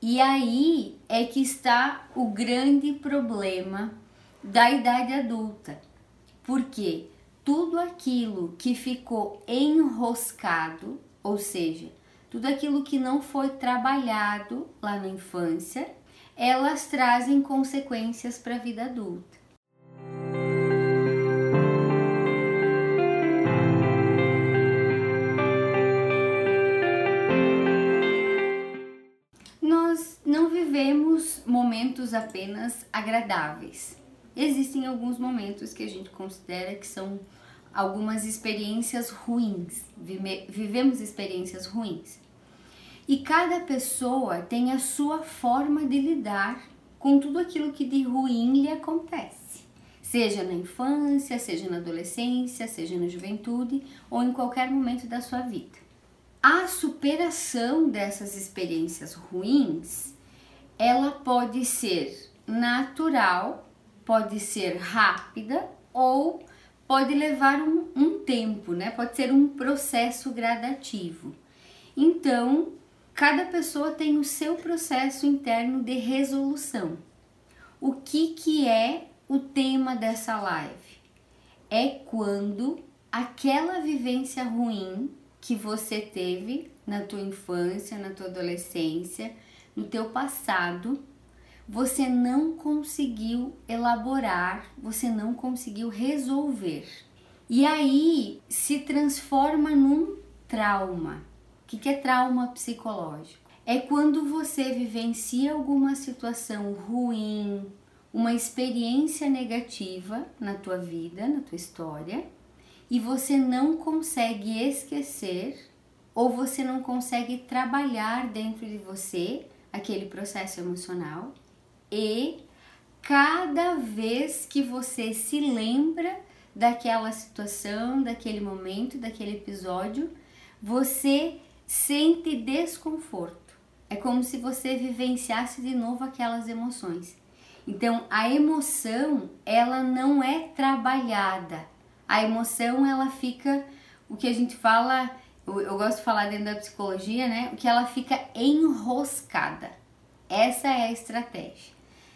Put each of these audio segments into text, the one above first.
E aí é que está o grande problema da idade adulta. Porque tudo aquilo que ficou enroscado, ou seja, tudo aquilo que não foi trabalhado lá na infância, elas trazem consequências para a vida adulta. Momentos apenas agradáveis. Existem alguns momentos que a gente considera que são algumas experiências ruins, vivemos experiências ruins. E cada pessoa tem a sua forma de lidar com tudo aquilo que de ruim lhe acontece, seja na infância, seja na adolescência, seja na juventude ou em qualquer momento da sua vida. A superação dessas experiências ruins, ela pode ser natural, pode ser rápida ou pode levar um, um tempo, né? Pode ser um processo gradativo. Então, Cada pessoa tem o seu processo interno de resolução. O que, que é o tema dessa live? É quando aquela vivência ruim que você teve na tua infância, na tua adolescência, no teu passado, você não conseguiu elaborar, você não conseguiu resolver. E aí se transforma num trauma. O que é trauma psicológico? É quando você vivencia alguma situação ruim, uma experiência negativa na tua vida, na tua história, e você não consegue esquecer ou você não consegue trabalhar dentro de você aquele processo emocional e cada vez que você se lembra daquela situação, daquele momento, daquele episódio, você sente desconforto. É como se você vivenciasse de novo aquelas emoções. Então, a emoção, ela não é trabalhada. A emoção, ela fica, o que a gente fala, eu, gosto de falar dentro da psicologia, né? Que ela fica enroscada. Essa é a estratégia.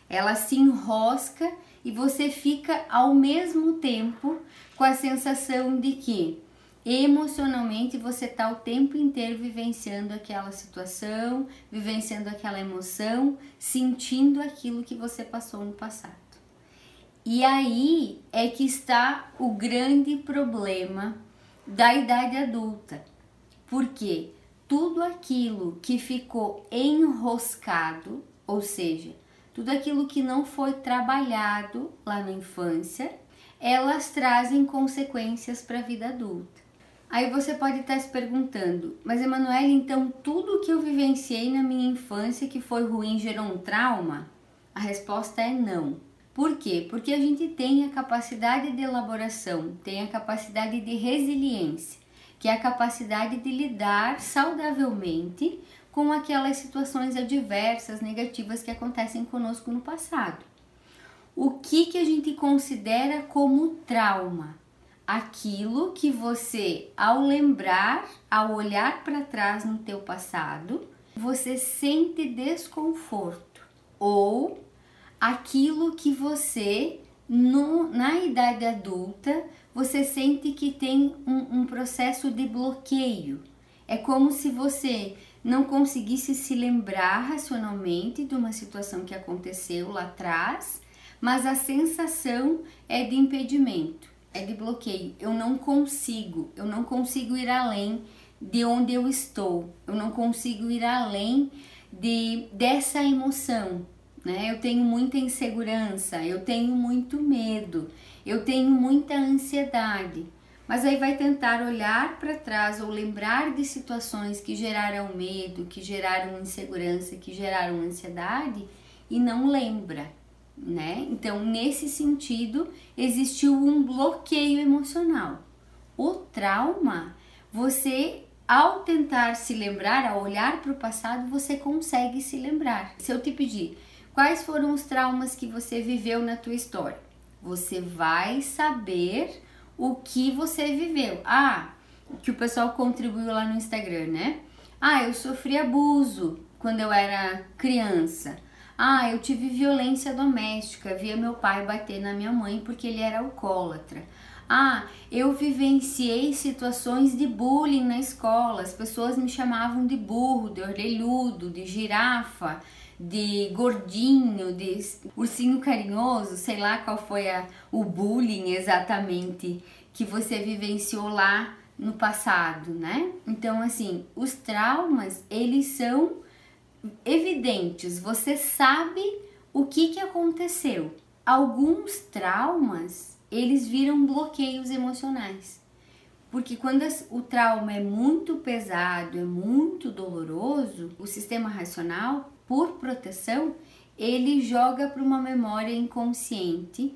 Ela se enrosca e você fica ao mesmo tempo com a sensação de que emocionalmente você está o tempo inteiro vivenciando aquela situação, vivenciando aquela emoção, sentindo aquilo que você passou no passado. E aí é que está o grande problema da idade adulta. Porque tudo aquilo que ficou enroscado, ou seja, tudo aquilo que não foi trabalhado lá na infância, elas trazem consequências para a vida adulta. Aí você pode estar se perguntando, mas Emanuele, então tudo que eu vivenciei na minha infância que foi ruim gerou um trauma? A resposta é não. Por quê? Porque a gente tem a capacidade de elaboração, tem a capacidade de resiliência, que é a capacidade de lidar saudavelmente com aquelas situações adversas, negativas que acontecem conosco no passado. O que, que a gente considera como trauma? aquilo que você, ao lembrar, ao olhar para trás no teu passado, você sente desconforto ou aquilo que você no, na idade adulta você sente que tem um, um processo de bloqueio. É como se você não conseguisse se lembrar racionalmente de uma situação que aconteceu lá atrás, mas a sensação é de impedimento é de bloqueio. Eu não consigo, eu não consigo ir além de onde eu estou. Eu não consigo ir além de dessa emoção, né? Eu tenho muita insegurança, eu tenho muito medo, eu tenho muita ansiedade. Mas aí vai tentar olhar para trás ou lembrar de situações que geraram medo, que geraram insegurança, que geraram ansiedade e não lembra né? Então, nesse sentido, existiu um bloqueio emocional. O trauma, você ao tentar se lembrar, ao olhar para o passado, você consegue se lembrar. Se eu te pedir quais foram os traumas que você viveu na tua história, você vai saber o que você viveu. Ah, que o pessoal contribuiu lá no Instagram, né? Ah, eu sofri abuso quando eu era criança. Ah, eu tive violência doméstica, via meu pai bater na minha mãe porque ele era alcoólatra. Ah, eu vivenciei situações de bullying na escola. As pessoas me chamavam de burro, de orelhudo, de girafa, de gordinho, de ursinho carinhoso, sei lá qual foi a, o bullying exatamente que você vivenciou lá no passado, né? Então, assim, os traumas, eles são evidentes, você sabe o que, que aconteceu. Alguns traumas, eles viram bloqueios emocionais. Porque quando o trauma é muito pesado, é muito doloroso, o sistema racional, por proteção, ele joga para uma memória inconsciente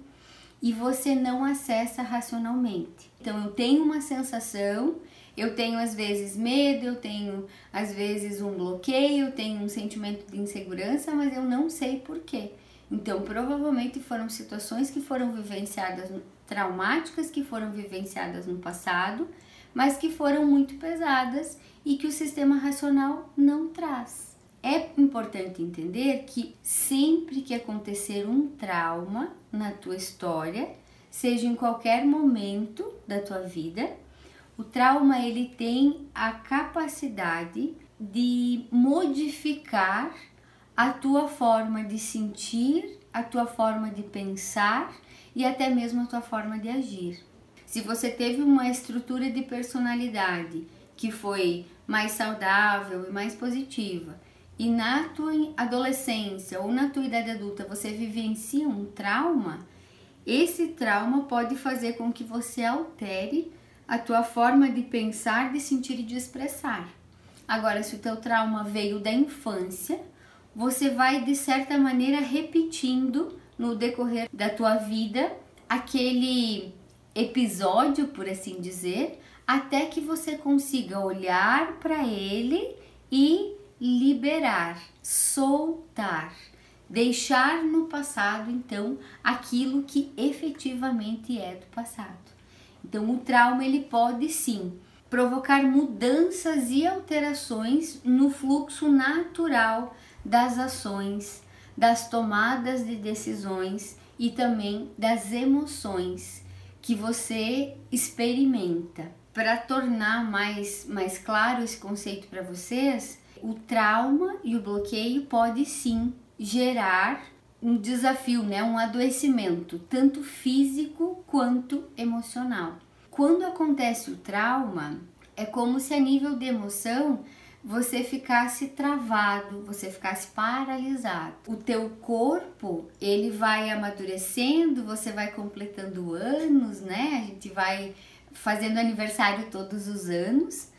e você não acessa racionalmente. Então eu tenho uma sensação, eu tenho às vezes medo, eu tenho às vezes um bloqueio, eu tenho um sentimento de insegurança, mas eu não sei por quê. Então provavelmente foram situações que foram vivenciadas traumáticas que foram vivenciadas no passado, mas que foram muito pesadas e que o sistema racional não traz. É importante entender que sempre que acontecer um trauma na tua história, seja em qualquer momento da tua vida, o trauma ele tem a capacidade de modificar a tua forma de sentir, a tua forma de pensar e até mesmo a tua forma de agir. Se você teve uma estrutura de personalidade que foi mais saudável e mais positiva, e na tua adolescência ou na tua idade adulta você vivencia um trauma, esse trauma pode fazer com que você altere a tua forma de pensar, de sentir e de expressar. Agora, se o teu trauma veio da infância, você vai de certa maneira repetindo no decorrer da tua vida aquele episódio, por assim dizer, até que você consiga olhar para ele e liberar, soltar, deixar no passado então aquilo que efetivamente é do passado. Então o trauma ele pode sim provocar mudanças e alterações no fluxo natural das ações, das tomadas de decisões e também das emoções que você experimenta. Para tornar mais, mais claro esse conceito para vocês, o trauma e o bloqueio pode sim gerar um desafio, né, um adoecimento, tanto físico quanto emocional. Quando acontece o trauma, é como se a nível de emoção você ficasse travado, você ficasse paralisado. O teu corpo, ele vai amadurecendo, você vai completando anos, né? A gente vai fazendo aniversário todos os anos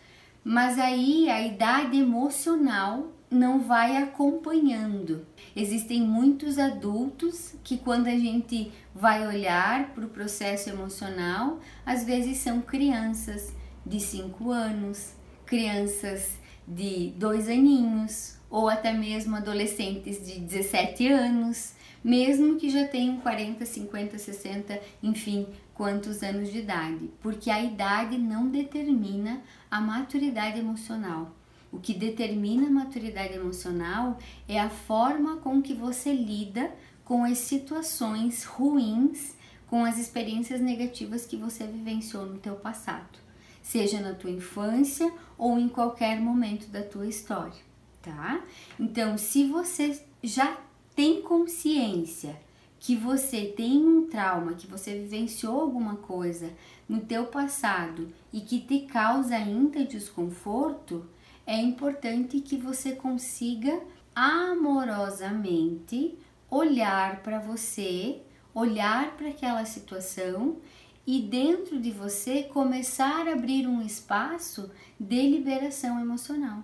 mas aí a idade emocional não vai acompanhando. Existem muitos adultos que, quando a gente vai olhar para o processo emocional, às vezes são crianças de 5 anos, crianças de dois aninhos, ou até mesmo adolescentes de 17 anos, mesmo que já tenham 40, 50, 60, enfim, quantos anos de idade, porque a idade não determina a maturidade emocional. O que determina a maturidade emocional é a forma com que você lida com as situações ruins, com as experiências negativas que você vivenciou no teu passado, seja na tua infância ou em qualquer momento da tua história, tá? Então, se você já tem consciência que você tem um trauma, que você vivenciou alguma coisa no teu passado e que te causa ainda desconforto, é importante que você consiga amorosamente olhar para você, olhar para aquela situação e dentro de você começar a abrir um espaço de liberação emocional.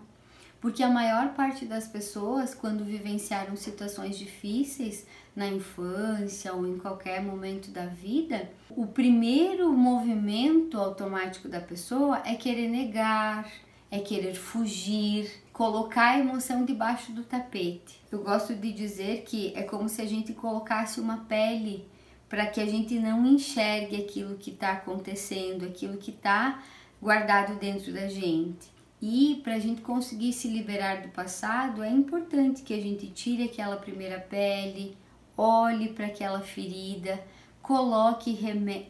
Porque a maior parte das pessoas, quando vivenciaram situações difíceis na infância ou em qualquer momento da vida, o primeiro movimento automático da pessoa é querer negar, é querer fugir, colocar a emoção debaixo do tapete. Eu gosto de dizer que é como se a gente colocasse uma pele para que a gente não enxergue aquilo que está acontecendo, aquilo que está guardado dentro da gente. E para a gente conseguir se liberar do passado, é importante que a gente tire aquela primeira pele, olhe para aquela ferida, coloque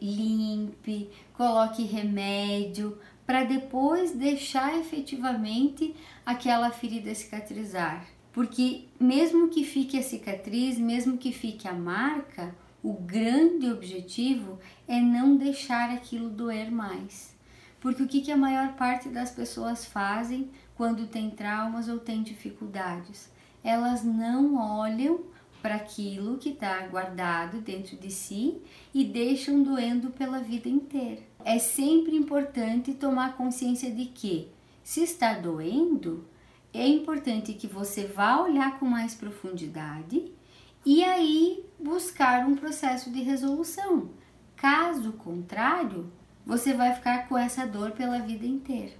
limpe, coloque remédio, para depois deixar efetivamente aquela ferida cicatrizar. Porque mesmo que fique a cicatriz, mesmo que fique a marca, o grande objetivo é não deixar aquilo doer mais. Porque o que, que a maior parte das pessoas fazem quando tem traumas ou tem dificuldades? Elas não olham para aquilo que está guardado dentro de si e deixam doendo pela vida inteira. É sempre importante tomar consciência de que, se está doendo, é importante que você vá olhar com mais profundidade e aí buscar um processo de resolução. Caso contrário, você vai ficar com essa dor pela vida inteira.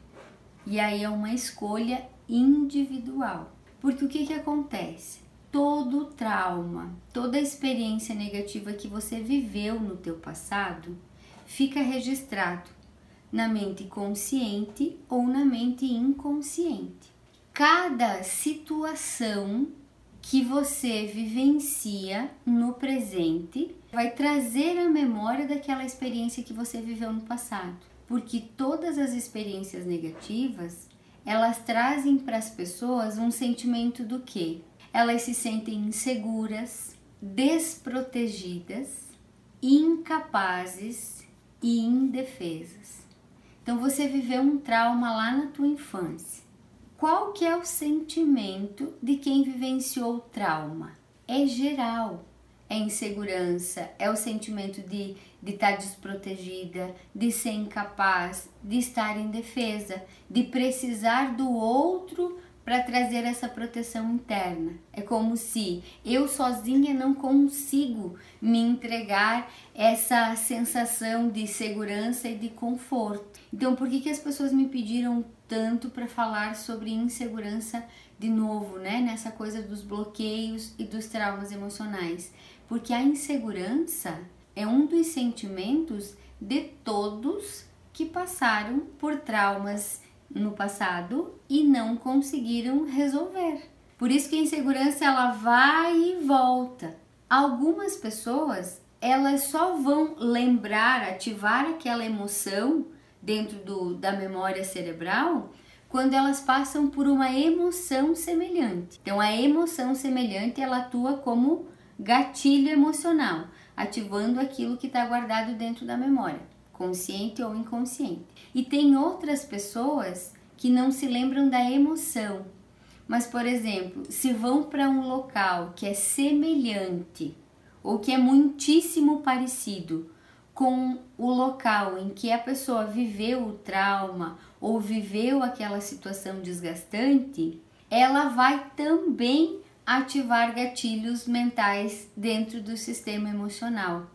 E aí é uma escolha individual. Porque o que, que acontece? Todo trauma, toda experiência negativa que você viveu no teu passado fica registrado na mente consciente ou na mente inconsciente. Cada situação que você vivencia no presente vai trazer a memória daquela experiência que você viveu no passado. Porque todas as experiências negativas, elas trazem para as pessoas um sentimento do que? Elas se sentem inseguras, desprotegidas, incapazes e indefesas. Então você viveu um trauma lá na tua infância qual que é o sentimento de quem vivenciou trauma? É geral. É insegurança, é o sentimento de, de estar desprotegida, de ser incapaz, de estar indefesa, de precisar do outro para trazer essa proteção interna. É como se eu sozinha não consigo me entregar essa sensação de segurança e de conforto. Então, por que, que as pessoas me pediram tanto para falar sobre insegurança de novo, né? Nessa coisa dos bloqueios e dos traumas emocionais? Porque a insegurança é um dos sentimentos de todos que passaram por traumas no passado e não conseguiram resolver. Por isso que a insegurança ela vai e volta. Algumas pessoas elas só vão lembrar, ativar aquela emoção dentro do, da memória cerebral quando elas passam por uma emoção semelhante. Então a emoção semelhante ela atua como gatilho emocional, ativando aquilo que está guardado dentro da memória, consciente ou inconsciente. E tem outras pessoas que não se lembram da emoção, mas por exemplo, se vão para um local que é semelhante ou que é muitíssimo parecido com o local em que a pessoa viveu o trauma ou viveu aquela situação desgastante, ela vai também ativar gatilhos mentais dentro do sistema emocional.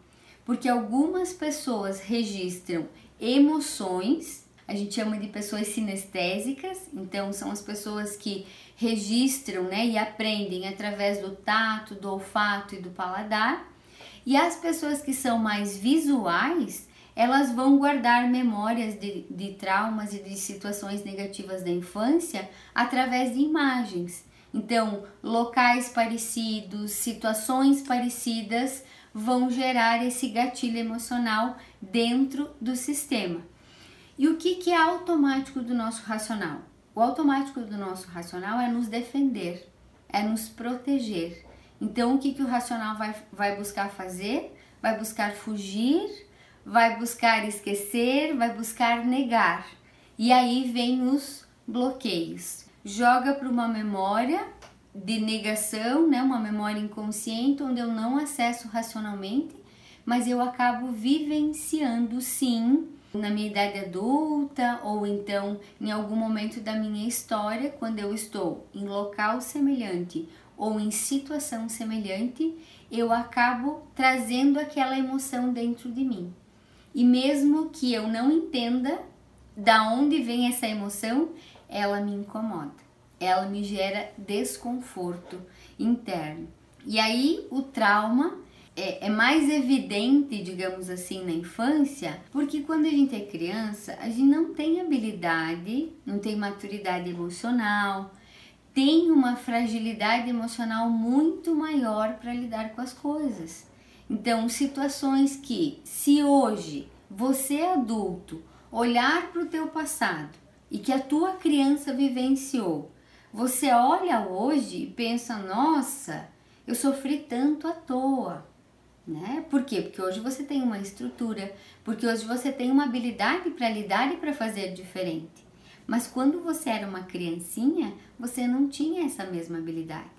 Porque algumas pessoas registram emoções, a gente chama de pessoas sinestésicas, então são as pessoas que registram né, e aprendem através do tato, do olfato e do paladar. E as pessoas que são mais visuais, elas vão guardar memórias de, de traumas e de situações negativas da infância através de imagens. Então, locais parecidos, situações parecidas vão gerar esse gatilho emocional dentro do sistema. E o que, que é automático do nosso racional? O automático do nosso racional é nos defender, é nos proteger. Então, o que, que o racional vai, vai buscar fazer? Vai buscar fugir, vai buscar esquecer, vai buscar negar. E aí vem os bloqueios. Joga para uma memória de negação, né? uma memória inconsciente, onde eu não acesso racionalmente, mas eu acabo vivenciando sim na minha idade adulta ou então em algum momento da minha história, quando eu estou em local semelhante ou em situação semelhante, eu acabo trazendo aquela emoção dentro de mim. E mesmo que eu não entenda da onde vem essa emoção, ela me incomoda. Ela me gera desconforto interno. E aí o trauma é, é, mais evidente, digamos assim, na infância, porque quando a gente é criança, a gente não tem habilidade, não tem maturidade emocional, tem uma fragilidade emocional muito maior para lidar com as coisas. Então, situações que, se hoje você adulto olhar para o teu passado e que a tua criança vivenciou, você olha hoje e pensa, nossa, eu sofri tanto à toa, né? Por quê? Porque hoje você tem uma estrutura, porque hoje você tem uma habilidade para lidar e para fazer diferente. Mas quando você era uma criancinha, você não tinha essa mesma habilidade.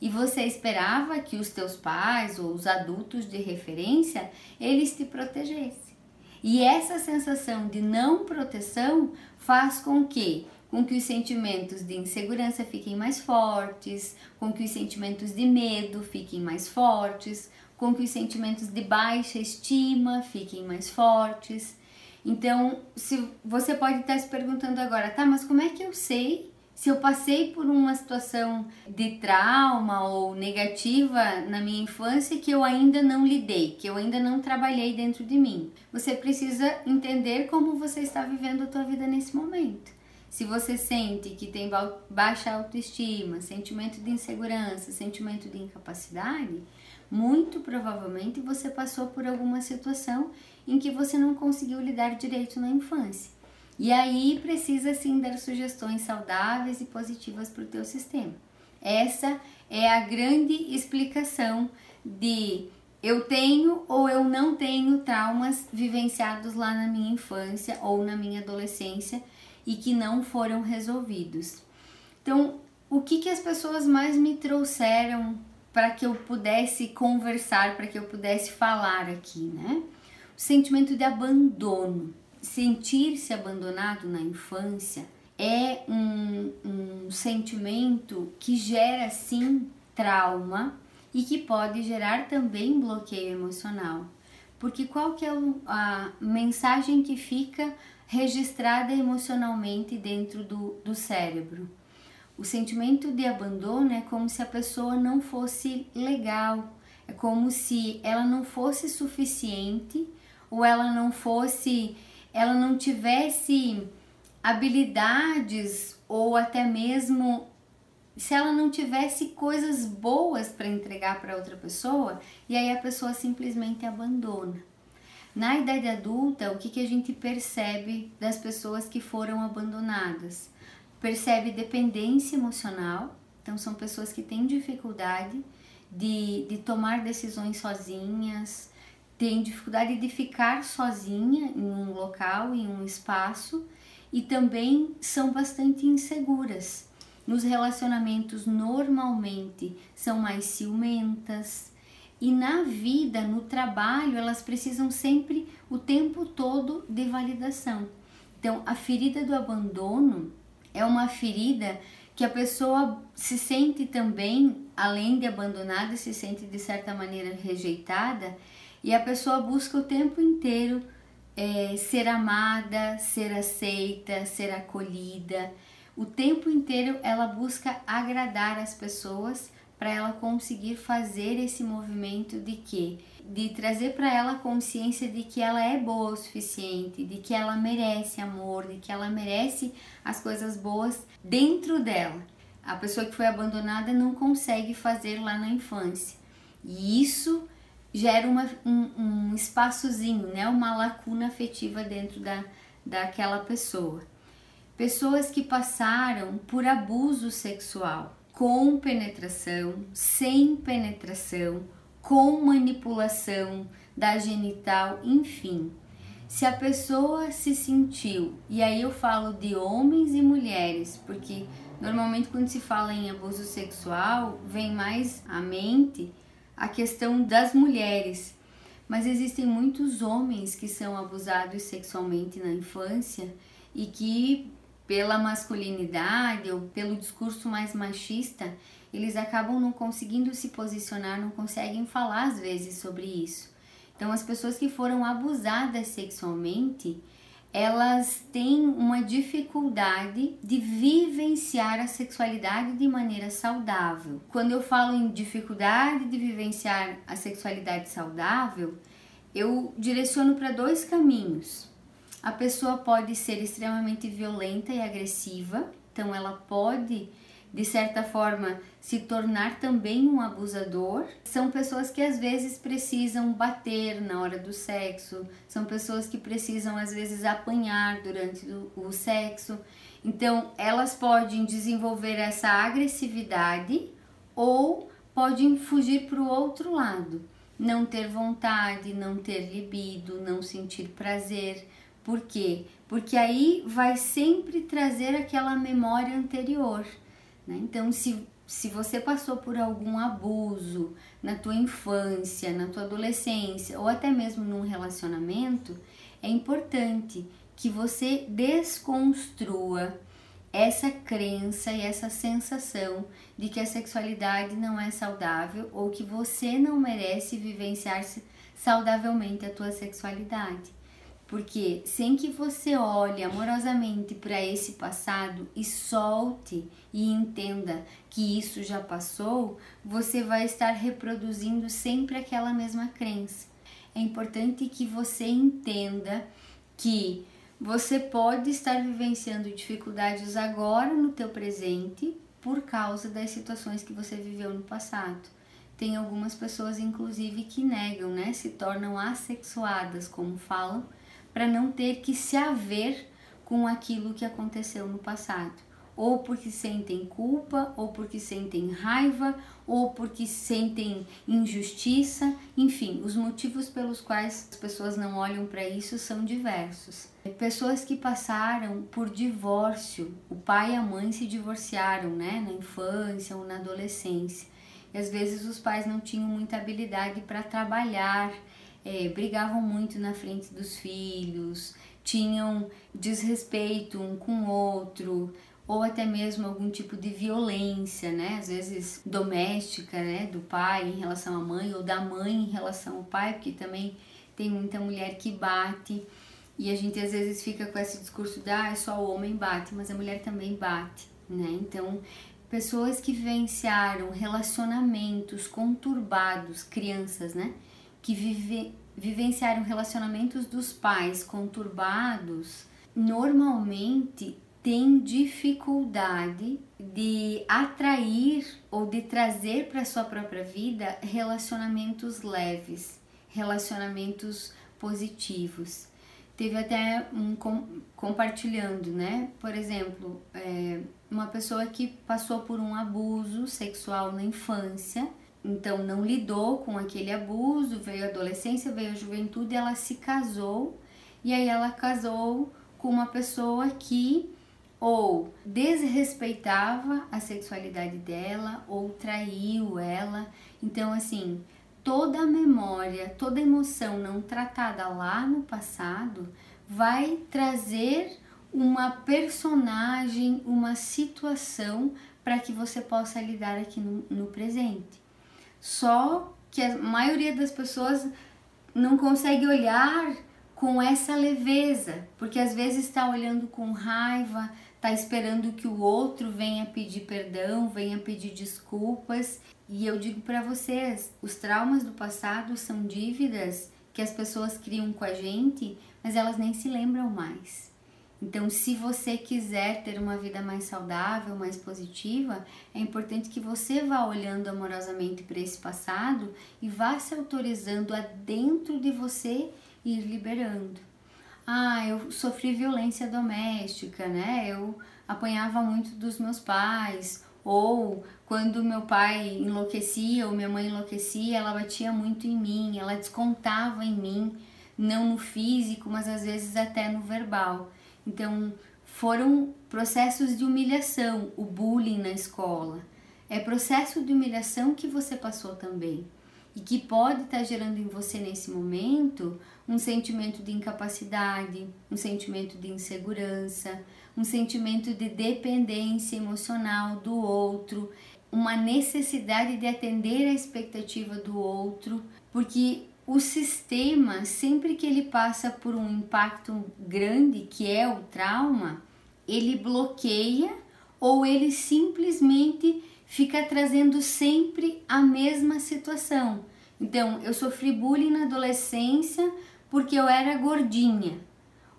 E você esperava que os teus pais ou os adultos de referência, eles te protegessem. E essa sensação de não proteção faz com que com que os sentimentos de insegurança fiquem mais fortes, com que os sentimentos de medo fiquem mais fortes, com que os sentimentos de baixa estima fiquem mais fortes. Então, se você pode estar se perguntando agora, tá, mas como é que eu sei se eu passei por uma situação de trauma ou negativa na minha infância que eu ainda não lidei, que eu ainda não trabalhei dentro de mim? Você precisa entender como você está vivendo a tua vida nesse momento. Se você sente que tem baixa autoestima, sentimento de insegurança, sentimento de incapacidade, muito provavelmente você passou por alguma situação em que você não conseguiu lidar direito na infância. E aí precisa sim dar sugestões saudáveis e positivas para o teu sistema. Essa é a grande explicação de eu tenho ou eu não tenho traumas vivenciados lá na minha infância ou na minha adolescência e que não foram resolvidos. Então, o que, que as pessoas mais me trouxeram para que eu pudesse conversar, para que eu pudesse falar aqui, né? O sentimento de abandono. Sentir-se abandonado na infância é um, um sentimento que gera sim trauma e que pode gerar também bloqueio emocional. Porque qual que é a mensagem que fica registrada emocionalmente dentro do, do cérebro? O sentimento de abandono é como se a pessoa não fosse legal, é como se ela não fosse suficiente ou ela não fosse, ela não tivesse habilidades ou até mesmo se ela não tivesse coisas boas para entregar para outra pessoa e aí a pessoa simplesmente abandona. Na idade adulta, o que, que a gente percebe das pessoas que foram abandonadas? percebe dependência emocional, então são pessoas que têm dificuldade de, de tomar decisões sozinhas, têm dificuldade de ficar sozinha em um local, em um espaço e também são bastante inseguras. Nos relacionamentos, normalmente, são mais ciumentas e na vida, no trabalho, elas precisam sempre, o tempo todo, de validação. Então, a ferida do abandono é uma ferida que a pessoa se sente também, além de abandonada, se sente de certa maneira rejeitada e a pessoa busca o tempo inteiro é, ser amada, ser aceita, ser acolhida. O tempo inteiro ela busca agradar as pessoas para ela conseguir fazer esse movimento de que de trazer para ela a consciência de que ela é boa o suficiente, de que ela merece amor, de que ela merece as coisas boas dentro dela. A pessoa que foi abandonada não consegue fazer lá na infância. E isso gera uma, um, um espaçozinho, né? uma lacuna afetiva dentro da, daquela pessoa. Pessoas que passaram por abuso sexual, com penetração, sem penetração, com manipulação da genital, enfim. Se a pessoa se sentiu, e aí eu falo de homens e mulheres, porque normalmente quando se fala em abuso sexual, vem mais à mente a questão das mulheres. Mas existem muitos homens que são abusados sexualmente na infância e que pela masculinidade ou pelo discurso mais machista, eles acabam não conseguindo se posicionar, não conseguem falar às vezes sobre isso. Então, as pessoas que foram abusadas sexualmente, elas têm uma dificuldade de vivenciar a sexualidade de maneira saudável. Quando eu falo em dificuldade de vivenciar a sexualidade saudável, eu direciono para dois caminhos. A pessoa pode ser extremamente violenta e agressiva, então ela pode de certa forma se tornar também um abusador. São pessoas que às vezes precisam bater na hora do sexo, são pessoas que precisam às vezes apanhar durante o sexo. Então, elas podem desenvolver essa agressividade ou podem fugir para o outro lado, não ter vontade, não ter libido, não sentir prazer. Por quê? Porque aí vai sempre trazer aquela memória anterior. Né? Então, se, se você passou por algum abuso na tua infância, na tua adolescência ou até mesmo num relacionamento, é importante que você desconstrua essa crença e essa sensação de que a sexualidade não é saudável ou que você não merece vivenciar saudavelmente a tua sexualidade. Porque sem que você olhe amorosamente para esse passado e solte e entenda que isso já passou, você vai estar reproduzindo sempre aquela mesma crença. É importante que você entenda que você pode estar vivenciando dificuldades agora no teu presente por causa das situações que você viveu no passado. Tem algumas pessoas inclusive que negam, né, se tornam assexuadas, como falam, para não ter que se haver com aquilo que aconteceu no passado, ou porque sentem culpa, ou porque sentem raiva, ou porque sentem injustiça, enfim, os motivos pelos quais as pessoas não olham para isso são diversos. Pessoas que passaram por divórcio, o pai e a mãe se divorciaram, né, na infância ou na adolescência. E às vezes os pais não tinham muita habilidade para trabalhar é, brigavam muito na frente dos filhos, tinham desrespeito um com o outro, ou até mesmo algum tipo de violência, né? Às vezes doméstica, né? Do pai em relação à mãe, ou da mãe em relação ao pai, porque também tem muita mulher que bate. E a gente às vezes fica com esse discurso de ah, só o homem bate, mas a mulher também bate, né? Então, pessoas que vivenciaram relacionamentos conturbados, crianças, né? Que vive, vivenciaram relacionamentos dos pais conturbados, normalmente têm dificuldade de atrair ou de trazer para sua própria vida relacionamentos leves, relacionamentos positivos. Teve até um com, compartilhando, né? Por exemplo, é, uma pessoa que passou por um abuso sexual na infância então não lidou com aquele abuso, veio a adolescência, veio a juventude, ela se casou e aí ela casou com uma pessoa que ou desrespeitava a sexualidade dela ou traiu ela. Então assim, toda a memória, toda a emoção não tratada lá no passado vai trazer uma personagem, uma situação para que você possa lidar aqui no, no presente. Só que a maioria das pessoas não consegue olhar com essa leveza, porque às vezes está olhando com raiva, está esperando que o outro venha pedir perdão, venha pedir desculpas. E eu digo para vocês, os traumas do passado são dívidas que as pessoas criam com a gente, mas elas nem se lembram mais. Então, se você quiser ter uma vida mais saudável, mais positiva, é importante que você vá olhando amorosamente para esse passado e vá se autorizando a dentro de você ir liberando. Ah, eu sofri violência doméstica, né? Eu apanhava muito dos meus pais, ou quando meu pai enlouquecia ou minha mãe enlouquecia, ela batia muito em mim, ela descontava em mim, não no físico, mas às vezes até no verbal. Então, foram processos de humilhação, o bullying na escola. É processo de humilhação que você passou também e que pode estar gerando em você nesse momento um sentimento de incapacidade, um sentimento de insegurança, um sentimento de dependência emocional do outro, uma necessidade de atender a expectativa do outro, porque o sistema, sempre que ele passa por um impacto grande, que é o trauma, ele bloqueia ou ele simplesmente fica trazendo sempre a mesma situação. Então, eu sofri bullying na adolescência porque eu era gordinha.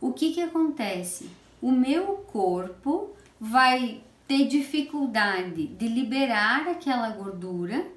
O que que acontece? O meu corpo vai ter dificuldade de liberar aquela gordura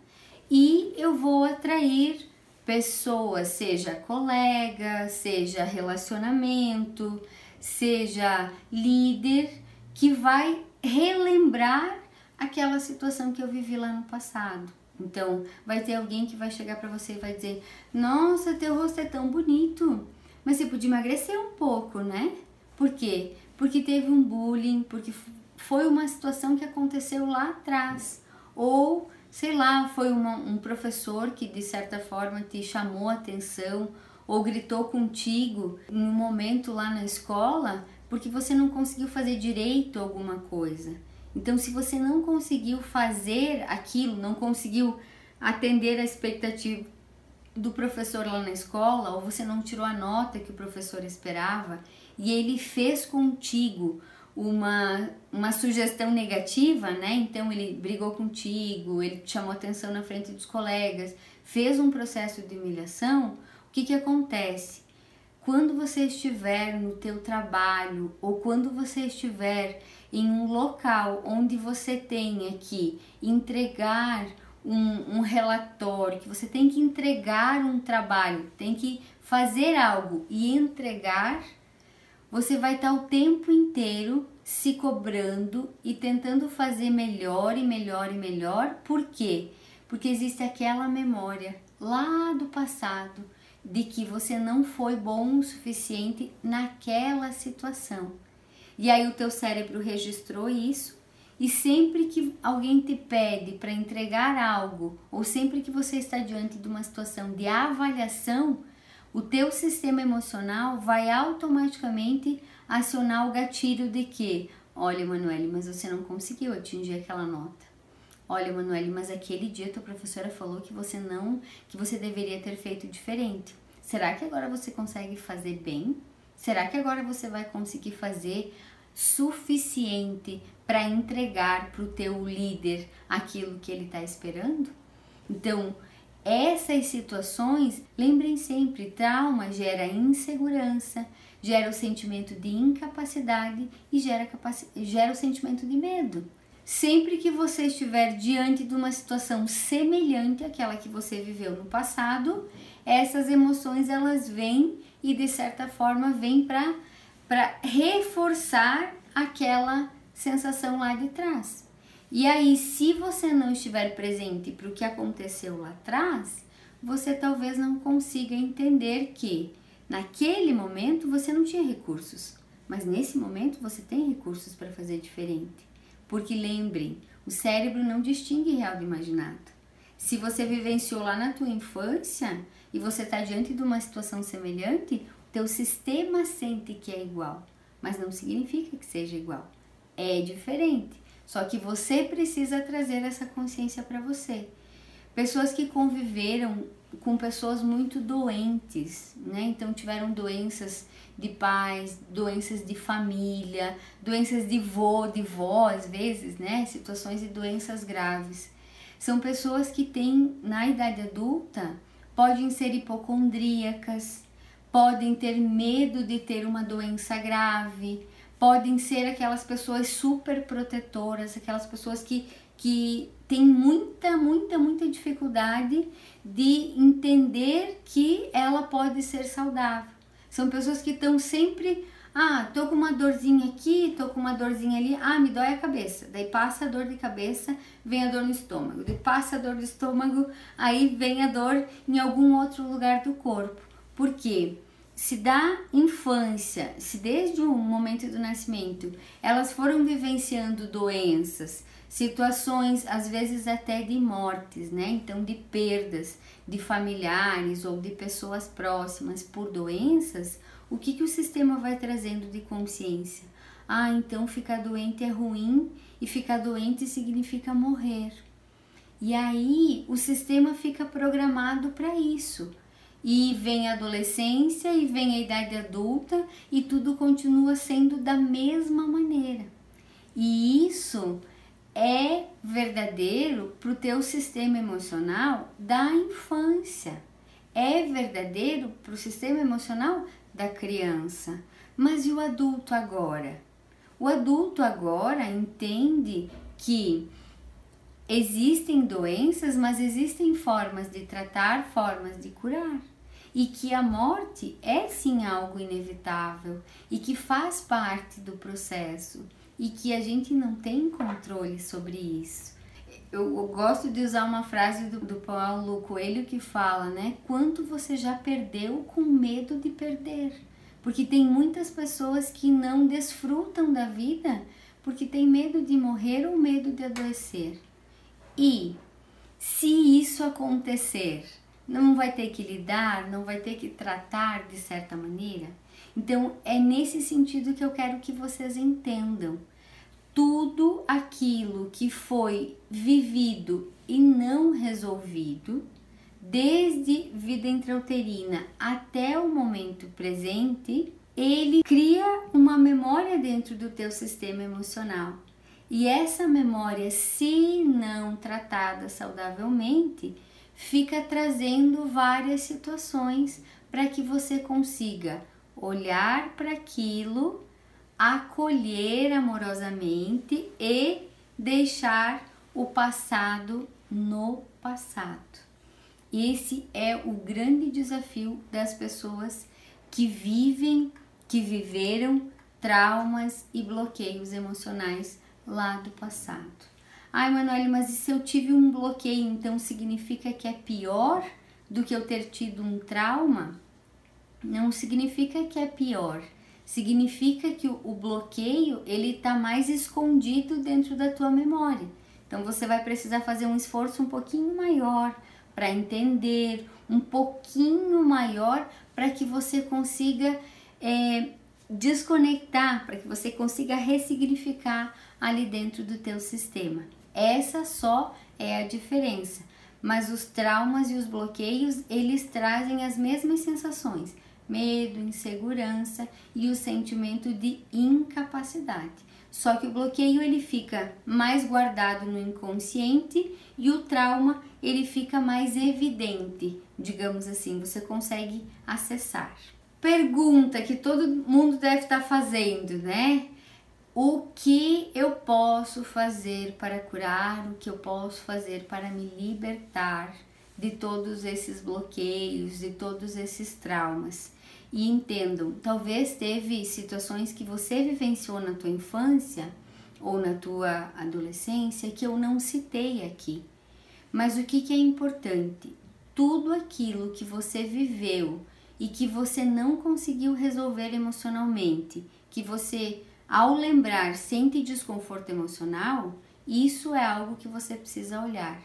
e eu vou atrair pessoas, seja colega, seja relacionamento, seja líder, que vai relembrar aquela situação que eu vivi lá no passado. Então, vai ter alguém que vai chegar para você e vai dizer: Nossa, teu rosto é tão bonito, mas você podia emagrecer um pouco, né? Por quê? Porque teve um bullying, porque foi uma situação que aconteceu lá atrás. Ou, sei lá, foi uma, um professor que de certa forma te chamou a atenção ou gritou contigo em um momento lá na escola porque você não conseguiu fazer direito alguma coisa. Então, se você não conseguiu fazer aquilo, não conseguiu atender a expectativa do professor lá na escola, ou você não tirou a nota que o professor esperava, e ele fez contigo uma, uma sugestão negativa, né? Então ele brigou contigo, ele te chamou atenção na frente dos colegas, fez um processo de humilhação, o que que acontece? Quando você estiver no teu trabalho ou quando você estiver em um local onde você tenha que entregar um, um relatório, que você tem que entregar um trabalho, tem que fazer algo e entregar, você vai estar o tempo inteiro se cobrando e tentando fazer melhor e melhor e melhor. Por quê? Porque existe aquela memória lá do passado de que você não foi bom o suficiente naquela situação. E aí o teu cérebro registrou isso e sempre que alguém te pede para entregar algo ou sempre que você está diante de uma situação de avaliação, o teu sistema emocional vai automaticamente acionar o gatilho de que, olha, Manuele, mas você não conseguiu atingir aquela nota. Olha, Manuele, mas aquele dia tua professora falou que você não, que você deveria ter feito diferente. Será que agora você consegue fazer bem? Será que agora você vai conseguir fazer suficiente para entregar para o teu líder aquilo que ele está esperando? Então, essas situações, lembrem sempre, trauma gera insegurança, gera o sentimento de incapacidade e gera, gera o sentimento de medo. Sempre que você estiver diante de uma situação semelhante àquela que você viveu no passado, essas emoções elas vêm e de certa forma vêm para para reforçar aquela sensação lá de trás. E aí, se você não estiver presente para o que aconteceu lá atrás, você talvez não consiga entender que naquele momento você não tinha recursos, mas nesse momento você tem recursos para fazer diferente. Porque lembrem, o cérebro não distingue real do imaginado. Se você vivenciou lá na tua infância e você está diante de uma situação semelhante, teu sistema sente que é igual, mas não significa que seja igual. É diferente. Só que você precisa trazer essa consciência para você. Pessoas que conviveram com pessoas muito doentes, né? Então tiveram doenças de pais, doenças de família, doenças de vô, de vó, às vezes, né? Situações de doenças graves. São pessoas que têm, na idade adulta, podem ser hipocondríacas, podem ter medo de ter uma doença grave, podem ser aquelas pessoas super protetoras, aquelas pessoas que, que têm muita, muita, muita dificuldade de entender que ela pode ser saudável. São pessoas que estão sempre, ah, tô com uma dorzinha aqui, tô com uma dorzinha ali, ah, me dói a cabeça. Daí passa a dor de cabeça, vem a dor no estômago. Daí passa a dor do estômago, aí vem a dor em algum outro lugar do corpo. Por quê? Se da infância, se desde o momento do nascimento, elas foram vivenciando doenças, situações às vezes até de mortes, né? Então de perdas de familiares ou de pessoas próximas por doenças, o que que o sistema vai trazendo de consciência? Ah, então ficar doente é ruim e ficar doente significa morrer. E aí o sistema fica programado para isso e vem a adolescência e vem a idade adulta e tudo continua sendo da mesma maneira. E isso é verdadeiro para o teu sistema emocional da infância. É verdadeiro para o sistema emocional da criança. Mas e o adulto agora? O adulto agora entende que existem doenças, mas existem formas de tratar, formas de curar. E que a morte é sim algo inevitável e que faz parte do processo e que a gente não tem controle sobre isso. Eu, eu gosto de usar uma frase do, do Paulo Coelho que fala, né? Quanto você já perdeu com medo de perder? Porque tem muitas pessoas que não desfrutam da vida porque tem medo de morrer ou medo de adoecer. E se isso acontecer, não vai ter que lidar, não vai ter que tratar de certa maneira? Então é nesse sentido que eu quero que vocês entendam. Tudo aquilo que foi vivido e não resolvido, desde vida intrauterina até o momento presente, ele cria uma memória dentro do teu sistema emocional. E essa memória, se não tratada saudavelmente, fica trazendo várias situações para que você consiga olhar para aquilo, acolher amorosamente e deixar o passado no passado. Esse é o grande desafio das pessoas que vivem, que viveram traumas e bloqueios emocionais lá do passado. Ai, Manoel, mas e se eu tive um bloqueio, então significa que é pior do que eu ter tido um trauma? Não significa que é pior. Significa que o bloqueio ele está mais escondido dentro da tua memória. Então você vai precisar fazer um esforço um pouquinho maior para entender, um pouquinho maior para que você consiga é, desconectar, para que você consiga ressignificar ali dentro do teu sistema. Essa só é a diferença. Mas os traumas e os bloqueios, eles trazem as mesmas sensações: medo, insegurança e o sentimento de incapacidade. Só que o bloqueio ele fica mais guardado no inconsciente e o trauma ele fica mais evidente, digamos assim, você consegue acessar. Pergunta que todo mundo deve estar fazendo, né? O que eu posso fazer para curar, o que eu posso fazer para me libertar de todos esses bloqueios, de todos esses traumas. E entendam, talvez teve situações que você vivenciou na tua infância ou na tua adolescência que eu não citei aqui. Mas o que, que é importante? Tudo aquilo que você viveu e que você não conseguiu resolver emocionalmente, que você ao lembrar, sente desconforto emocional, isso é algo que você precisa olhar.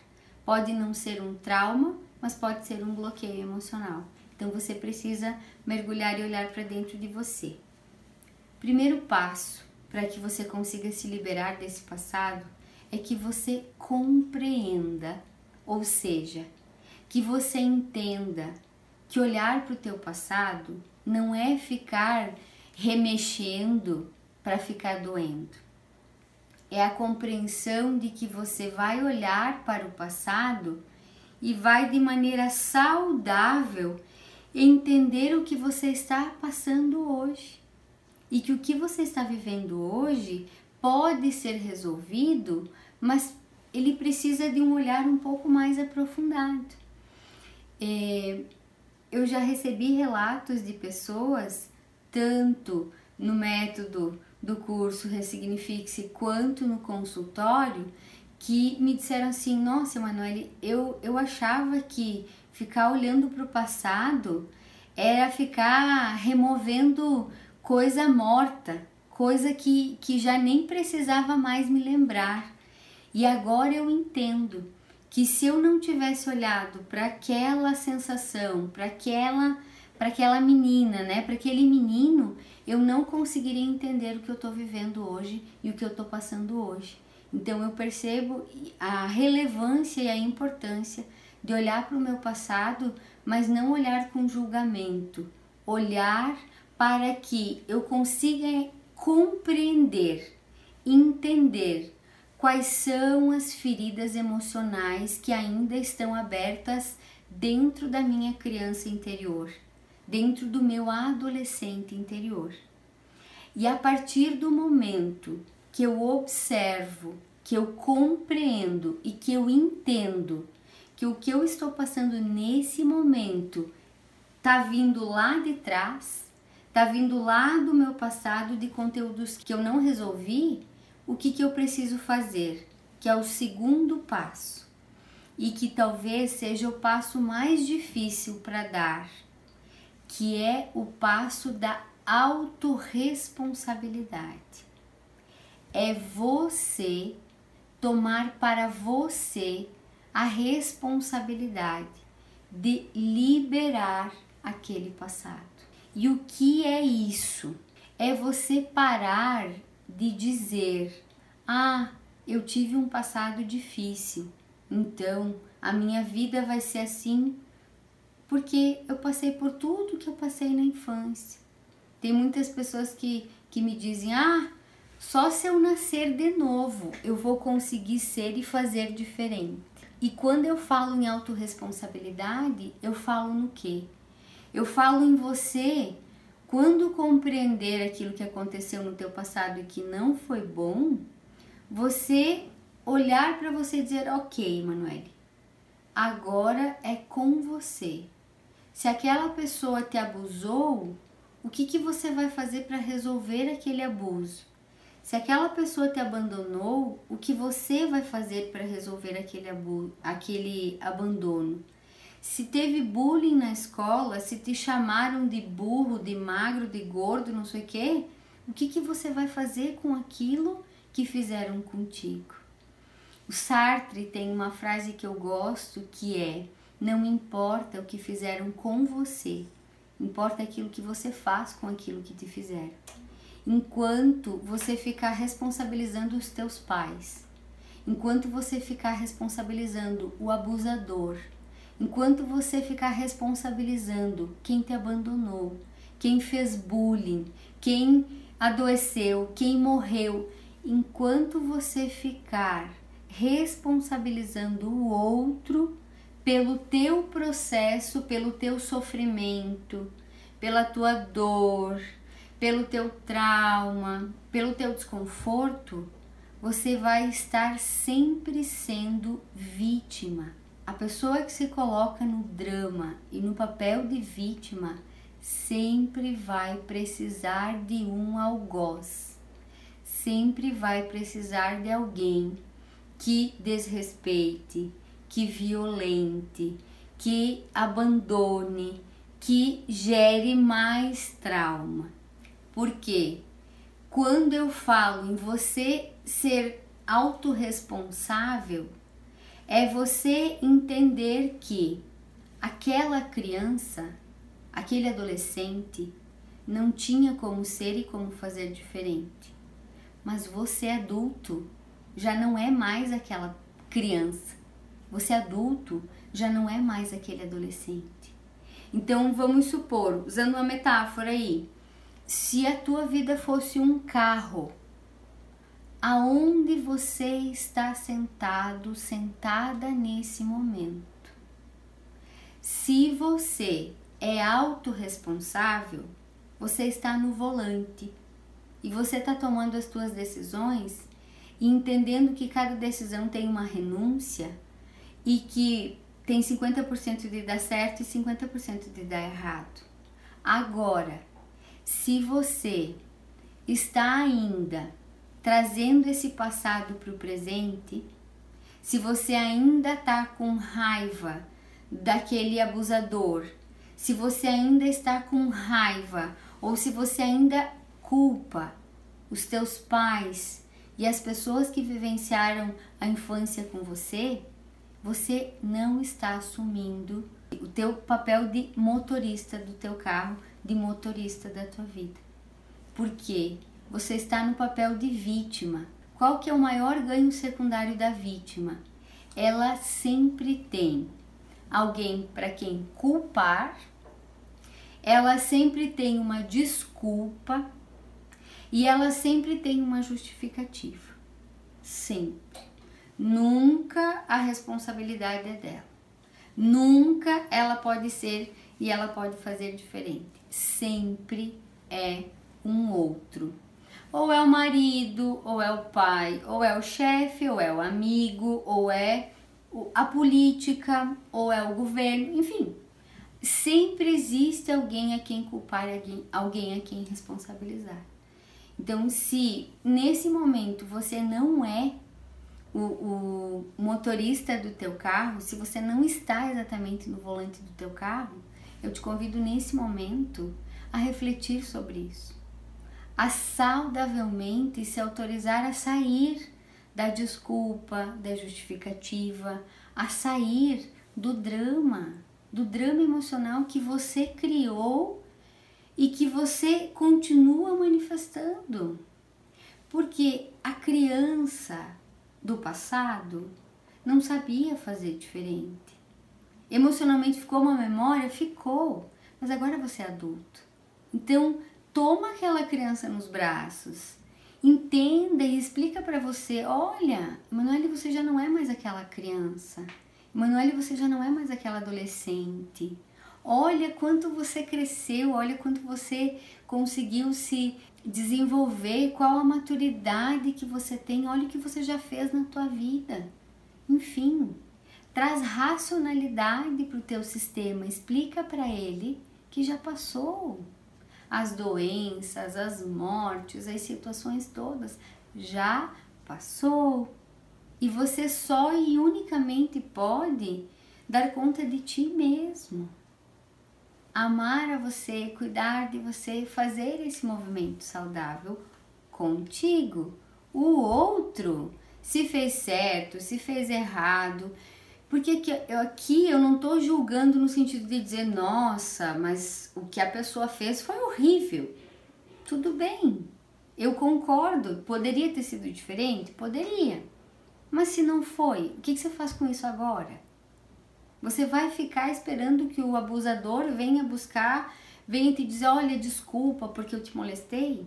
Pode não ser um trauma, mas pode ser um bloqueio emocional. Então você precisa mergulhar e olhar para dentro de você. Primeiro passo para que você consiga se liberar desse passado é que você compreenda, ou seja, que você entenda que olhar para o teu passado não é ficar remexendo para ficar doendo. É a compreensão de que você vai olhar para o passado e vai de maneira saudável entender o que você está passando hoje. E que o que você está vivendo hoje pode ser resolvido, mas ele precisa de um olhar um pouco mais aprofundado. É, eu já recebi relatos de pessoas, tanto no método do curso Ressignifique-se quanto no consultório que me disseram assim: Nossa, Emanuele, eu, eu achava que ficar olhando para o passado era ficar removendo coisa morta, coisa que, que já nem precisava mais me lembrar. E agora eu entendo que se eu não tivesse olhado para aquela sensação, para aquela para aquela menina, né, para aquele menino, eu não conseguiria entender o que eu estou vivendo hoje e o que eu estou passando hoje. Então eu percebo a relevância e a importância de olhar para o meu passado, mas não olhar com julgamento, olhar para que eu consiga compreender, entender quais são as feridas emocionais que ainda estão abertas dentro da minha criança interior, dentro do meu adolescente interior. E a partir do momento que eu observo, que eu compreendo e que eu entendo que o que eu estou passando nesse momento tá vindo lá de trás, tá vindo lá do meu passado de conteúdos que eu não resolvi, o que, que eu preciso fazer? Que é o segundo passo e que talvez seja o passo mais difícil para dar, que é o passo da autorresponsabilidade. É você tomar para você a responsabilidade de liberar aquele passado. E o que é isso? É você parar de dizer: "Ah, eu tive um passado difícil, então a minha vida vai ser assim porque eu passei por tudo que eu passei na infância". Tem muitas pessoas que que me dizem: "Ah, só se eu nascer de novo eu vou conseguir ser e fazer diferente". E quando eu falo em autorresponsabilidade, eu falo no quê? Eu falo em você quando compreender aquilo que aconteceu no teu passado e que não foi bom, você olhar para você e dizer, ok, Emanuele, agora é com você. Se aquela pessoa te abusou, o que, que você vai fazer para resolver aquele abuso? Se aquela pessoa te abandonou, o que você vai fazer para resolver aquele, aquele abandono? Se teve bullying na escola, se te chamaram de burro, de magro, de gordo, não sei o quê, o que, que você vai fazer com aquilo que fizeram contigo? O Sartre tem uma frase que eu gosto que é: Não importa o que fizeram com você, importa aquilo que você faz com aquilo que te fizeram. Enquanto você ficar responsabilizando os teus pais, enquanto você ficar responsabilizando o abusador, enquanto você ficar responsabilizando quem te abandonou, quem fez bullying, quem adoeceu, quem morreu, enquanto você ficar responsabilizando o outro pelo teu processo, pelo teu sofrimento, pela tua dor, pelo teu trauma, pelo teu desconforto, você vai estar sempre sendo vítima. A pessoa que se coloca no drama e no papel de vítima sempre vai precisar de um algoz, sempre vai precisar de alguém que desrespeite, que violente, que abandone, que gere mais trauma. Porque quando eu falo em você ser autorresponsável, é você entender que aquela criança, aquele adolescente, não tinha como ser e como fazer diferente. Mas você adulto já não é mais aquela criança. Você adulto já não é mais aquele adolescente. Então vamos supor, usando uma metáfora aí, se a tua vida fosse um carro, aonde você está sentado, sentada nesse momento? Se você é autorresponsável, você está no volante e você está tomando as suas decisões e entendendo que cada decisão tem uma renúncia e que tem 50% de dar certo e 50% de dar errado. Agora, se você está ainda trazendo esse passado para o presente, se você ainda está com raiva daquele abusador, se você ainda está com raiva ou se você ainda culpa os teus pais e as pessoas que vivenciaram a infância com você, você não está assumindo o teu papel de motorista do teu carro de motorista da tua vida. Porque você está no papel de vítima. Qual que é o maior ganho secundário da vítima? Ela sempre tem alguém para quem culpar, ela sempre tem uma desculpa e ela sempre tem uma justificativa. Sempre. Nunca a responsabilidade é dela. Nunca ela pode ser e ela pode fazer diferente. Sempre é um outro. Ou é o marido, ou é o pai, ou é o chefe, ou é o amigo, ou é a política, ou é o governo, enfim. Sempre existe alguém a quem culpar, alguém a quem responsabilizar. Então, se nesse momento você não é o, o, motorista do teu carro, se você não está exatamente no volante do teu carro, eu te convido nesse momento a refletir sobre isso. A saudavelmente se autorizar a sair da desculpa, da justificativa, a sair do drama, do drama emocional que você criou e que você continua manifestando. Porque a criança do passado não sabia fazer diferente. Emocionalmente ficou uma memória? Ficou, mas agora você é adulto. Então, toma aquela criança nos braços, entenda e explica para você: olha, Emanuele, você já não é mais aquela criança. Emanuele, você já não é mais aquela adolescente. Olha quanto você cresceu, olha quanto você conseguiu se desenvolver, qual a maturidade que você tem, olha o que você já fez na tua vida. Enfim, traz racionalidade para o teu sistema, explica para ele que já passou as doenças, as mortes, as situações todas, já passou. E você só e unicamente pode dar conta de ti mesmo amar a você, cuidar de você, fazer esse movimento saudável contigo. O outro, se fez certo, se fez errado, porque aqui, eu, aqui eu não estou julgando no sentido de dizer, nossa, mas o que a pessoa fez foi horrível. Tudo bem, eu concordo. Poderia ter sido diferente? Poderia. Mas se não foi, o que, que você faz com isso agora? Você vai ficar esperando que o abusador venha buscar, venha te dizer, olha, desculpa porque eu te molestei?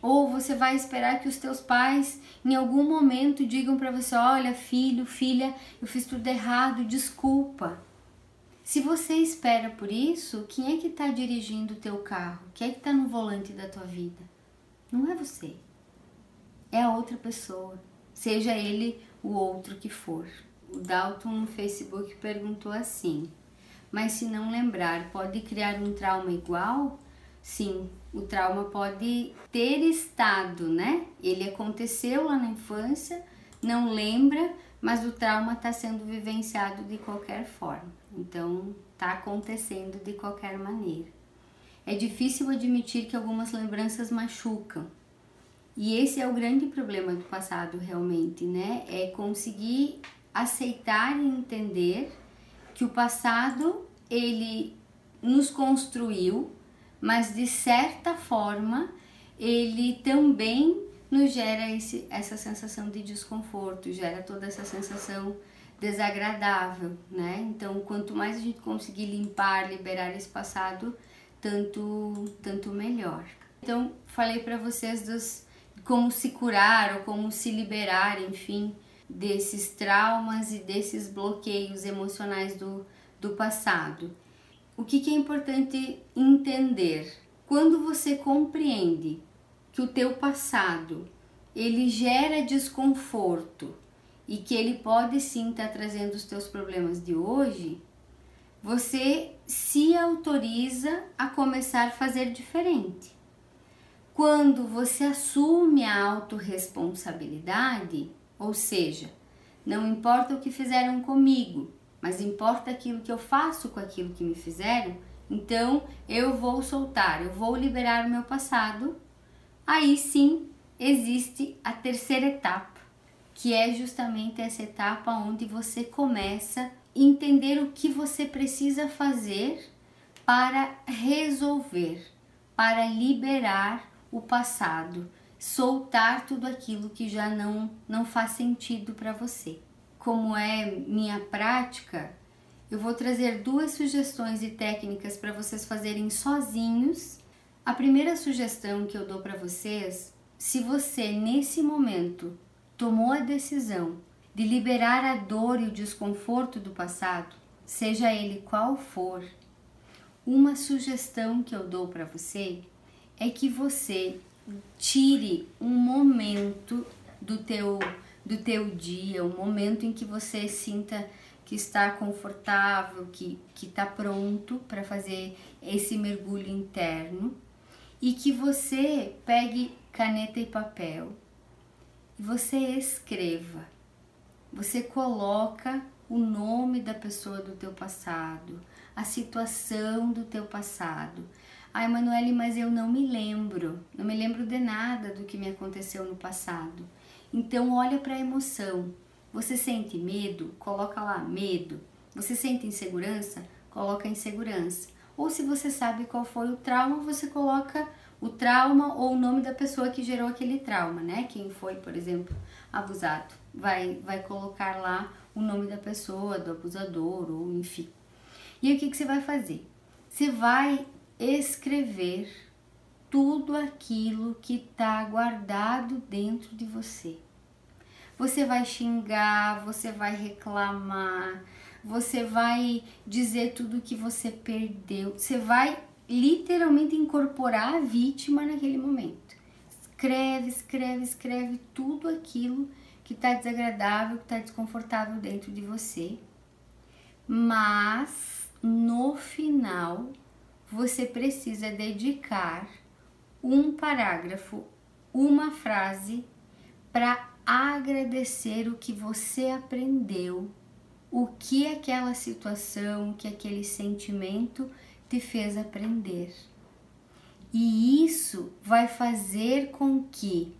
Ou você vai esperar que os teus pais em algum momento digam para você, olha, filho, filha, eu fiz tudo errado, desculpa. Se você espera por isso, quem é que está dirigindo o teu carro? Quem é que está no volante da tua vida? Não é você. É a outra pessoa, seja ele o outro que for o Dalton no Facebook perguntou assim: Mas se não lembrar, pode criar um trauma igual? Sim, o trauma pode ter estado, né? Ele aconteceu lá na infância, não lembra, mas o trauma está sendo vivenciado de qualquer forma. Então, está acontecendo de qualquer maneira. É difícil admitir que algumas lembranças machucam. E esse é o grande problema do passado, realmente, né? É conseguir aceitar e entender que o passado ele nos construiu, mas de certa forma ele também nos gera esse, essa sensação de desconforto, gera toda essa sensação desagradável, né? Então, quanto mais a gente conseguir limpar, liberar esse passado, tanto tanto melhor. Então, falei para vocês dos como se curar ou como se liberar, enfim, desses traumas e desses bloqueios emocionais do, do passado. O que, que é importante entender? Quando você compreende que o teu passado ele gera desconforto e que ele pode sim estar tá trazendo os teus problemas de hoje, você se autoriza a começar a fazer diferente. Quando você assume a autorresponsabilidade, ou seja, não importa o que fizeram comigo, mas importa aquilo que eu faço com aquilo que me fizeram, então eu vou soltar, eu vou liberar o meu passado. Aí sim existe a terceira etapa, que é justamente essa etapa onde você começa a entender o que você precisa fazer para resolver, para liberar o passado, soltar tudo aquilo que já não, não faz sentido para você. Como é minha prática, eu vou trazer duas sugestões e técnicas para vocês fazerem sozinhos. A primeira sugestão que eu dou para vocês, se você nesse momento tomou a decisão de liberar a dor e o desconforto do passado, seja ele qual for, uma sugestão que eu dou para você é que você tire um momento do teu do teu dia, um momento em que você sinta que está confortável, que que está pronto para fazer esse mergulho interno e que você pegue caneta e papel e você escreva. Você coloca o nome da pessoa do teu passado, a situação do teu passado. Ah, Emanuele, mas eu não me lembro, não me lembro de nada do que me aconteceu no passado. Então olha para a emoção. Você sente medo? Coloca lá medo. Você sente insegurança? Coloca insegurança. Ou se você sabe qual foi o trauma, você coloca o trauma ou o nome da pessoa que gerou aquele trauma, né? Quem foi, por exemplo, abusado. Vai, vai colocar lá o nome da pessoa, do abusador, ou enfim. E aí, o que, que você vai fazer? Você vai escrever tudo aquilo que está guardado dentro de você. Você vai xingar, você vai reclamar, você vai dizer tudo que você perdeu, você vai literalmente incorporar a vítima naquele momento. Escreve, escreve, escreve tudo aquilo que está desagradável, que está desconfortável dentro de você. Mas no final você precisa dedicar um parágrafo, uma frase para agradecer o que você aprendeu, o que aquela situação, o que aquele sentimento te fez aprender. E isso vai fazer com que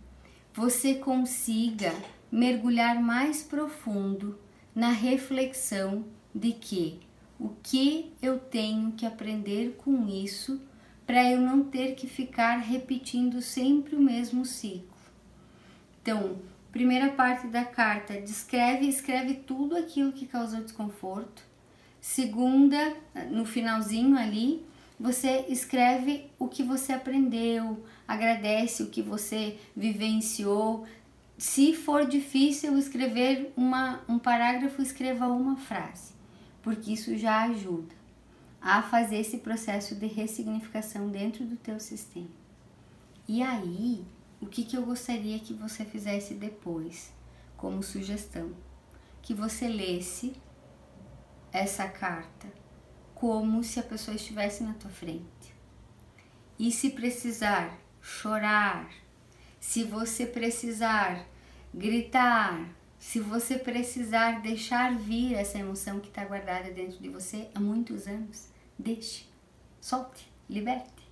você consiga mergulhar mais profundo na reflexão de que o que eu tenho que aprender com isso para eu não ter que ficar repetindo sempre o mesmo ciclo. Então, primeira parte da carta, descreve, escreve tudo aquilo que causou desconforto. Segunda, no finalzinho ali, você escreve o que você aprendeu, agradece o que você vivenciou. Se for difícil escrever uma, um parágrafo, escreva uma frase, porque isso já ajuda a fazer esse processo de ressignificação dentro do teu sistema. E aí, o que, que eu gostaria que você fizesse depois, como sugestão? Que você lesse essa carta como se a pessoa estivesse na tua frente. E se precisar chorar, se você precisar gritar, se você precisar deixar vir essa emoção que está guardada dentro de você há muitos anos, deixe, solte, liberte.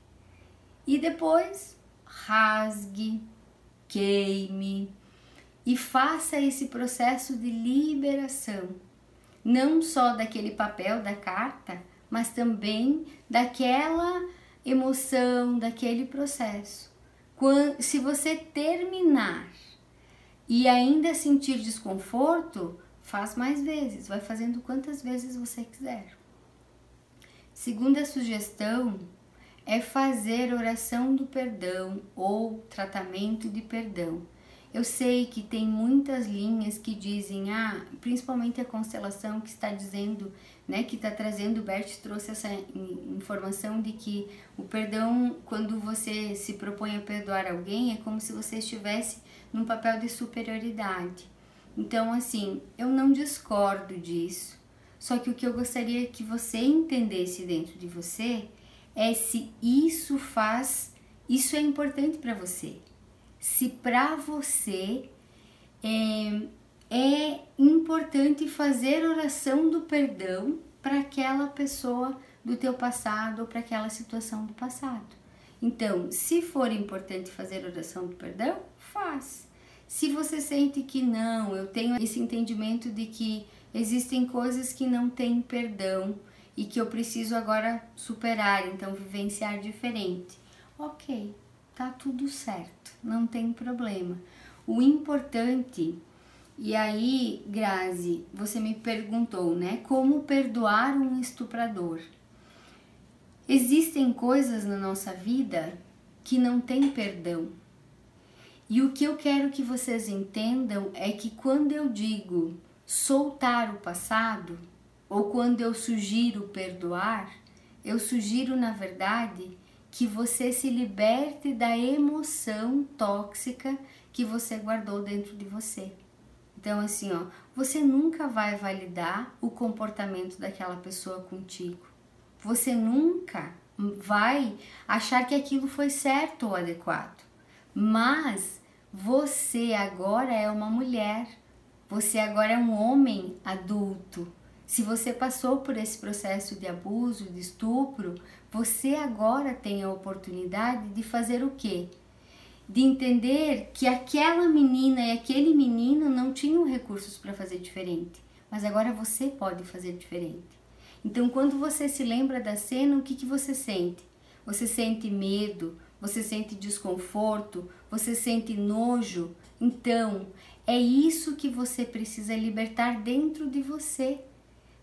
E depois rasgue, queime e faça esse processo de liberação, não só daquele papel da carta, mas também daquela emoção, daquele processo. Quando, se você terminar e ainda sentir desconforto, faz mais vezes, vai fazendo quantas vezes você quiser. Segunda sugestão é fazer oração do perdão ou tratamento de perdão. Eu sei que tem muitas linhas que dizem, ah, principalmente a constelação que está dizendo, né, que está trazendo, o Bert trouxe essa informação de que o perdão, quando você se propõe a perdoar alguém, é como se você estivesse num papel de superioridade. Então, assim, eu não discordo disso. Só que o que eu gostaria que você entendesse dentro de você é se isso faz, isso é importante para você. Se para você é, é importante fazer oração do perdão para aquela pessoa do teu passado ou para aquela situação do passado. Então, se for importante fazer oração do perdão, faz. Se você sente que não, eu tenho esse entendimento de que existem coisas que não têm perdão e que eu preciso agora superar, então vivenciar diferente. Ok, tá tudo certo, não tem problema. O importante E aí, Grazi, você me perguntou, né? Como perdoar um estuprador? Existem coisas na nossa vida que não têm perdão. E o que eu quero que vocês entendam é que quando eu digo soltar o passado, ou quando eu sugiro perdoar, eu sugiro na verdade que você se liberte da emoção tóxica que você guardou dentro de você. Então, assim, ó, você nunca vai validar o comportamento daquela pessoa contigo. Você nunca vai achar que aquilo foi certo ou adequado. Mas você agora é uma mulher, você agora é um homem adulto. Se você passou por esse processo de abuso, de estupro, você agora tem a oportunidade de fazer o quê? De entender que aquela menina e aquele menino não tinham recursos para fazer diferente, mas agora você pode fazer diferente. Então, quando você se lembra da cena, o que, que você sente? Você sente medo, você sente desconforto, você sente nojo. Então, é isso que você precisa libertar dentro de você.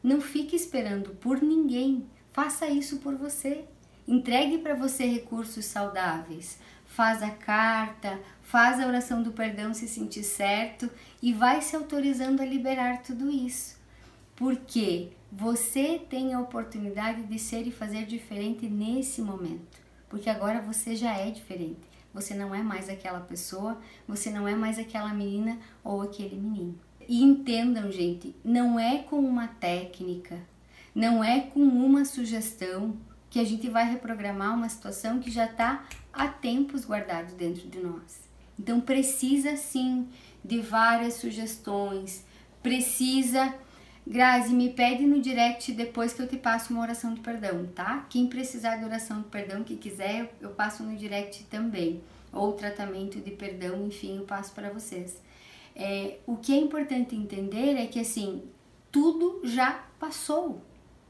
Não fique esperando por ninguém. Faça isso por você. Entregue para você recursos saudáveis. Faz a carta, faz a oração do perdão se sentir certo e vai se autorizando a liberar tudo isso. Porque você tem a oportunidade de ser e fazer diferente nesse momento, porque agora você já é diferente. Você não é mais aquela pessoa, você não é mais aquela menina ou aquele menino. E entendam, gente, não é com uma técnica, não é com uma sugestão que a gente vai reprogramar uma situação que já está há tempos guardado dentro de nós. Então precisa sim de várias sugestões, precisa Grazi, me pede no direct depois que eu te passo uma oração de perdão, tá? Quem precisar de oração de perdão, que quiser, eu passo no direct também. Ou tratamento de perdão, enfim, eu passo para vocês. É, o que é importante entender é que, assim, tudo já passou.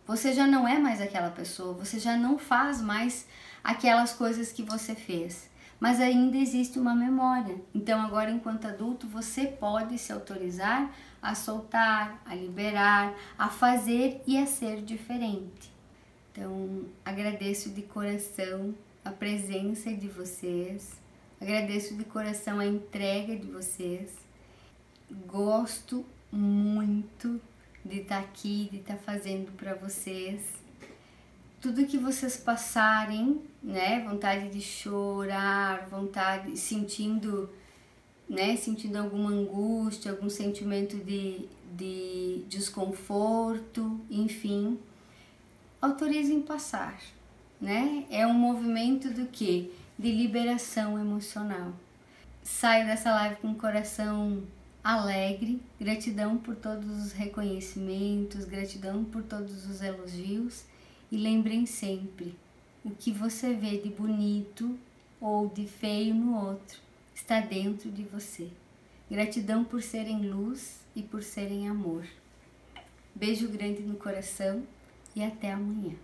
Você já não é mais aquela pessoa, você já não faz mais aquelas coisas que você fez mas ainda existe uma memória. Então, agora, enquanto adulto, você pode se autorizar a soltar, a liberar, a fazer e a ser diferente. Então, agradeço de coração a presença de vocês, agradeço de coração a entrega de vocês. Gosto muito de estar aqui, de estar fazendo para vocês tudo que vocês passarem, né, vontade de chorar, vontade, sentindo, né, sentindo alguma angústia, algum sentimento de, de desconforto, enfim, autorizem passar, né? É um movimento do que? De liberação emocional. Saio dessa live com o coração alegre, gratidão por todos os reconhecimentos, gratidão por todos os elogios e lembrem sempre: o que você vê de bonito ou de feio no outro está dentro de você. Gratidão por serem luz e por serem amor. Beijo grande no coração e até amanhã.